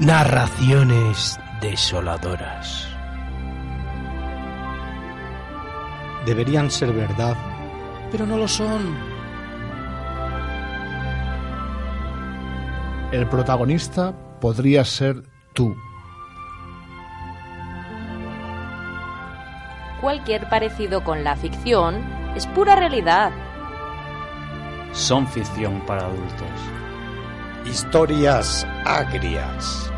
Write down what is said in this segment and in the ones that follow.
Narraciones desoladoras. Deberían ser verdad, pero no lo son. El protagonista podría ser tú. Cualquier parecido con la ficción es pura realidad. Son ficción para adultos. Historias agrias.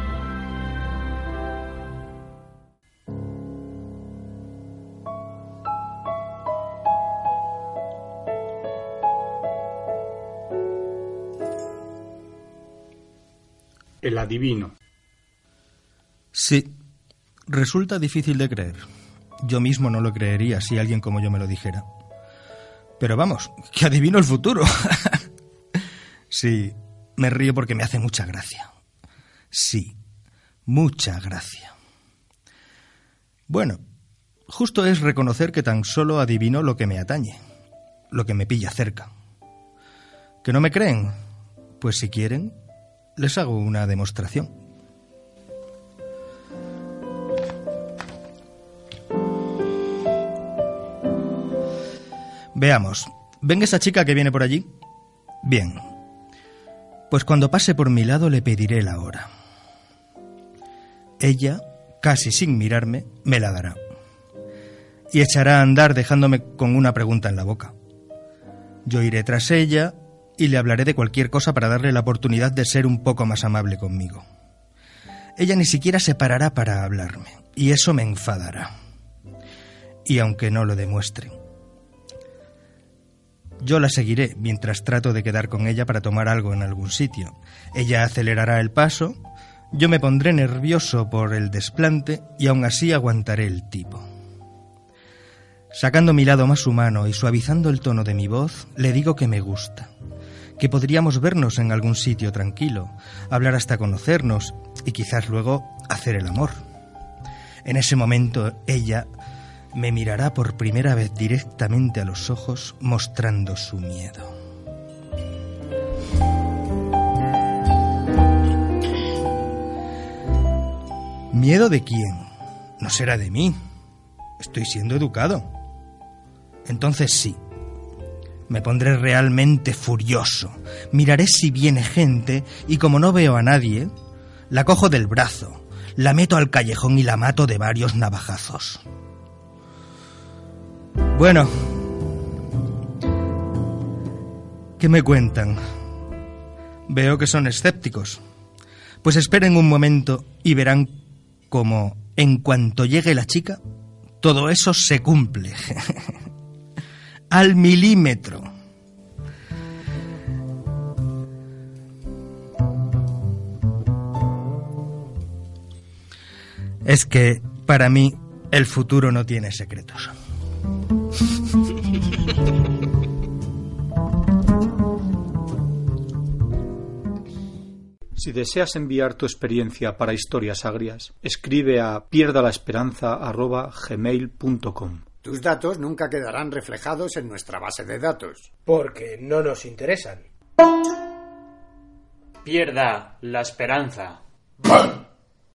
El adivino. Sí, resulta difícil de creer. Yo mismo no lo creería si alguien como yo me lo dijera. Pero vamos, que adivino el futuro. sí, me río porque me hace mucha gracia. Sí, mucha gracia. Bueno, justo es reconocer que tan solo adivino lo que me atañe, lo que me pilla cerca. ¿Que no me creen? Pues si quieren, les hago una demostración. Veamos. ¿Ven esa chica que viene por allí? Bien. Pues cuando pase por mi lado le pediré la hora. Ella, casi sin mirarme, me la dará. Y echará a andar dejándome con una pregunta en la boca. Yo iré tras ella y le hablaré de cualquier cosa para darle la oportunidad de ser un poco más amable conmigo. Ella ni siquiera se parará para hablarme, y eso me enfadará. Y aunque no lo demuestre, yo la seguiré mientras trato de quedar con ella para tomar algo en algún sitio. Ella acelerará el paso, yo me pondré nervioso por el desplante y aún así aguantaré el tipo. Sacando mi lado más humano y suavizando el tono de mi voz, le digo que me gusta, que podríamos vernos en algún sitio tranquilo, hablar hasta conocernos y quizás luego hacer el amor. En ese momento ella me mirará por primera vez directamente a los ojos mostrando su miedo. ¿Miedo de quién? No será de mí. Estoy siendo educado. Entonces sí. Me pondré realmente furioso. Miraré si viene gente y como no veo a nadie, la cojo del brazo, la meto al callejón y la mato de varios navajazos. Bueno, ¿qué me cuentan? Veo que son escépticos. Pues esperen un momento y verán cómo, en cuanto llegue la chica, todo eso se cumple. Al milímetro. Es que, para mí, el futuro no tiene secretos. Si deseas enviar tu experiencia para historias agrias, escribe a pierdalaesperanza.gmail.com Tus datos nunca quedarán reflejados en nuestra base de datos. Porque no nos interesan. Pierda la esperanza.